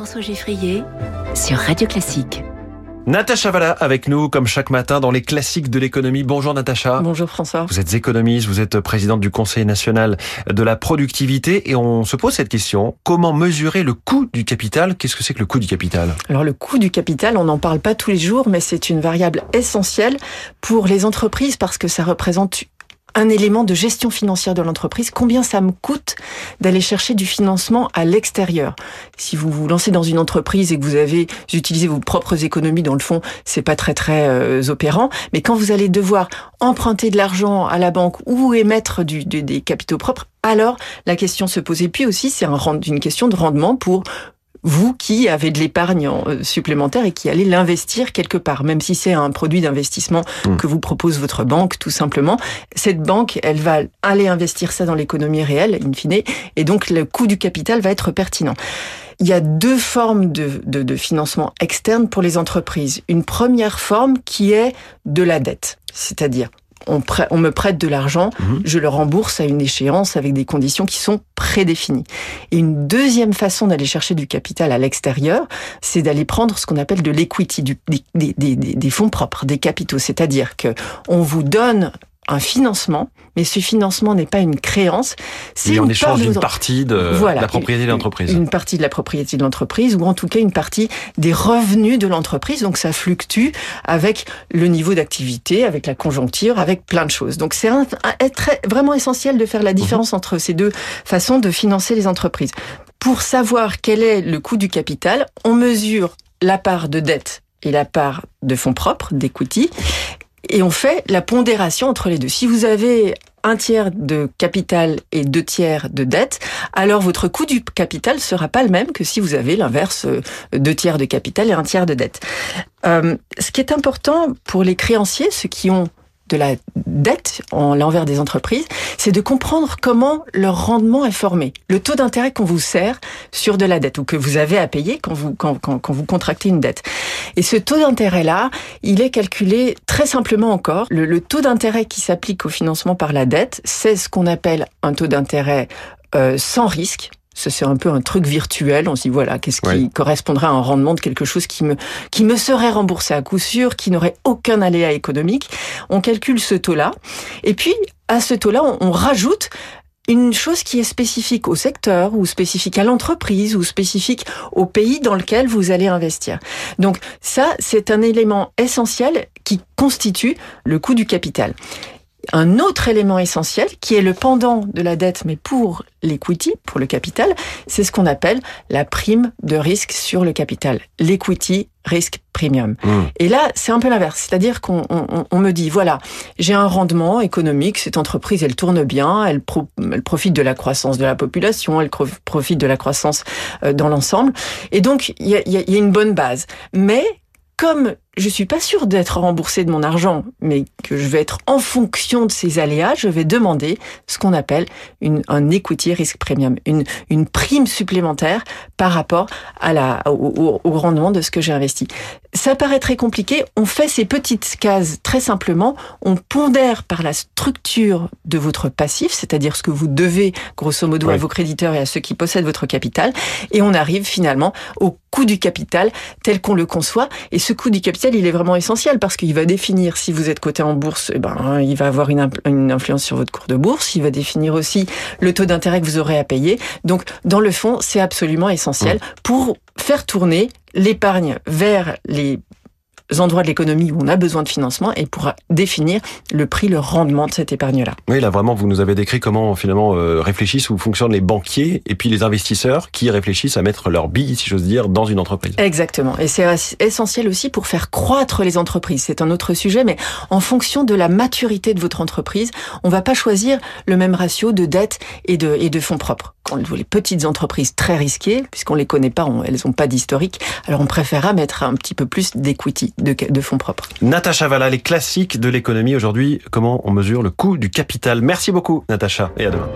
François Geffrier sur Radio Classique. Natacha Valla avec nous comme chaque matin dans les classiques de l'économie. Bonjour Natacha. Bonjour François. Vous êtes économiste, vous êtes présidente du Conseil national de la productivité et on se pose cette question. Comment mesurer le coût du capital? Qu'est-ce que c'est que le coût du capital? Alors le coût du capital, on n'en parle pas tous les jours, mais c'est une variable essentielle pour les entreprises parce que ça représente un élément de gestion financière de l'entreprise. Combien ça me coûte d'aller chercher du financement à l'extérieur Si vous vous lancez dans une entreprise et que vous avez utilisé vos propres économies, dans le fond, c'est pas très très euh, opérant. Mais quand vous allez devoir emprunter de l'argent à la banque ou émettre des capitaux propres, alors la question se pose. Et puis aussi, c'est un, une question de rendement pour vous qui avez de l'épargne euh, supplémentaire et qui allez l'investir quelque part, même si c'est un produit d'investissement hmm. que vous propose votre banque, tout simplement. Cette banque, elle va aller investir ça dans l'économie réelle, in fine, et donc le coût du capital va être pertinent. Il y a deux formes de, de, de financement externe pour les entreprises. Une première forme qui est de la dette, c'est-à-dire on, me prête de l'argent, mhm. je le rembourse à une échéance avec des conditions qui sont prédéfinies. Et une deuxième façon d'aller chercher du capital à l'extérieur, c'est d'aller prendre ce qu'on appelle de l'equity, des, des, fonds propres, des capitaux. C'est-à-dire que on vous donne un financement, mais ce financement n'est pas une créance. C'est en échange d'une partie de la propriété de l'entreprise. Une partie de la propriété de l'entreprise, ou en tout cas une partie des revenus de l'entreprise. Donc ça fluctue avec le niveau d'activité, avec la conjoncture, avec plein de choses. Donc c'est vraiment essentiel de faire la différence mhm. entre ces deux façons de financer les entreprises. Pour savoir quel est le coût du capital, on mesure la part de dette et la part de fonds propres, d'equity, et on fait la pondération entre les deux. Si vous avez un tiers de capital et deux tiers de dette, alors votre coût du capital sera pas le même que si vous avez l'inverse, euh, deux tiers de capital et un tiers de dette. Euh, ce qui est important pour les créanciers, ceux qui ont de la dette en l'envers des entreprises, c'est de comprendre comment leur rendement est formé. Le taux d'intérêt qu'on vous sert sur de la dette ou que vous avez à payer quand vous, quand, quand, quand vous contractez une dette. Et ce taux d'intérêt-là, il est calculé très simplement encore. Le, le taux d'intérêt qui s'applique au financement par la dette, c'est ce qu'on appelle un taux d'intérêt euh, sans risque c'est un peu un truc virtuel. On se dit voilà, qu'est-ce qui correspondrait à un rendement de quelque chose qui me qui me serait remboursé à coup sûr, qui n'aurait aucun aléa économique. On calcule ce taux-là, et puis à ce taux-là, on, on rajoute une chose qui est spécifique au secteur ou spécifique à l'entreprise ou spécifique au pays dans lequel vous allez investir. Donc ça, c'est un élément essentiel qui constitue le coût du capital un autre élément essentiel qui est le pendant de la dette, mais pour l'equity, pour le capital, c'est ce qu'on appelle la prime de risque sur le capital, l'equity risk premium. Hmm. Et là, c'est un peu l'inverse, c'est-à-dire qu'on me dit voilà, j'ai un rendement économique, cette entreprise elle tourne bien, elle, elle profite de la croissance de la population, elle profite de la croissance euh, dans l'ensemble, et donc il y a, y a une bonne base, mais comme je suis pas sûr d'être remboursé de mon argent, mais que je vais être en fonction de ces aléas, je vais demander ce qu'on appelle une, un equity risk premium, une, une prime supplémentaire par rapport à la, au, au rendement de ce que j'ai investi. Ça paraît très compliqué. On fait ces petites cases très simplement. On pondère par la structure de votre passif, c'est-à-dire ce que vous devez grosso modo à vos créditeurs et à ceux qui possèdent votre capital, et on arrive finalement au coût du capital tel qu'on le conçoit. Et ce coût du capital il est vraiment essentiel parce qu'il va définir si vous êtes coté en bourse, eh ben, il va avoir une, une, influence sur votre cours de bourse. Il va définir aussi le taux d'intérêt que vous aurez à payer. Donc, dans le fond, c'est absolument essentiel mmh. pour faire tourner l'épargne vers les endroits de l'économie où on a besoin de financement et pour définir le prix, le rendement de cette épargne-là. Oui, là vraiment, vous nous avez décrit comment finalement euh, réfléchissent ou fonctionnent les banquiers et puis les investisseurs qui réfléchissent à mettre leur bille, si j'ose dire, dans une entreprise. Exactement. Et c'est essentiel aussi pour faire croître les entreprises. C'est un autre sujet, mais en fonction de la maturité de votre entreprise, on va pas choisir le même ratio de dette et de, et de fonds propres. Quand les petites entreprises très risquées, puisqu'on les connaît pas, elles n'ont pas d'historique, alors on préférera mettre un petit peu plus d'equity de, fonds propres. Natacha Valla, les classiques de l'économie aujourd'hui, comment on mesure le coût du capital? Merci beaucoup Natacha et à demain.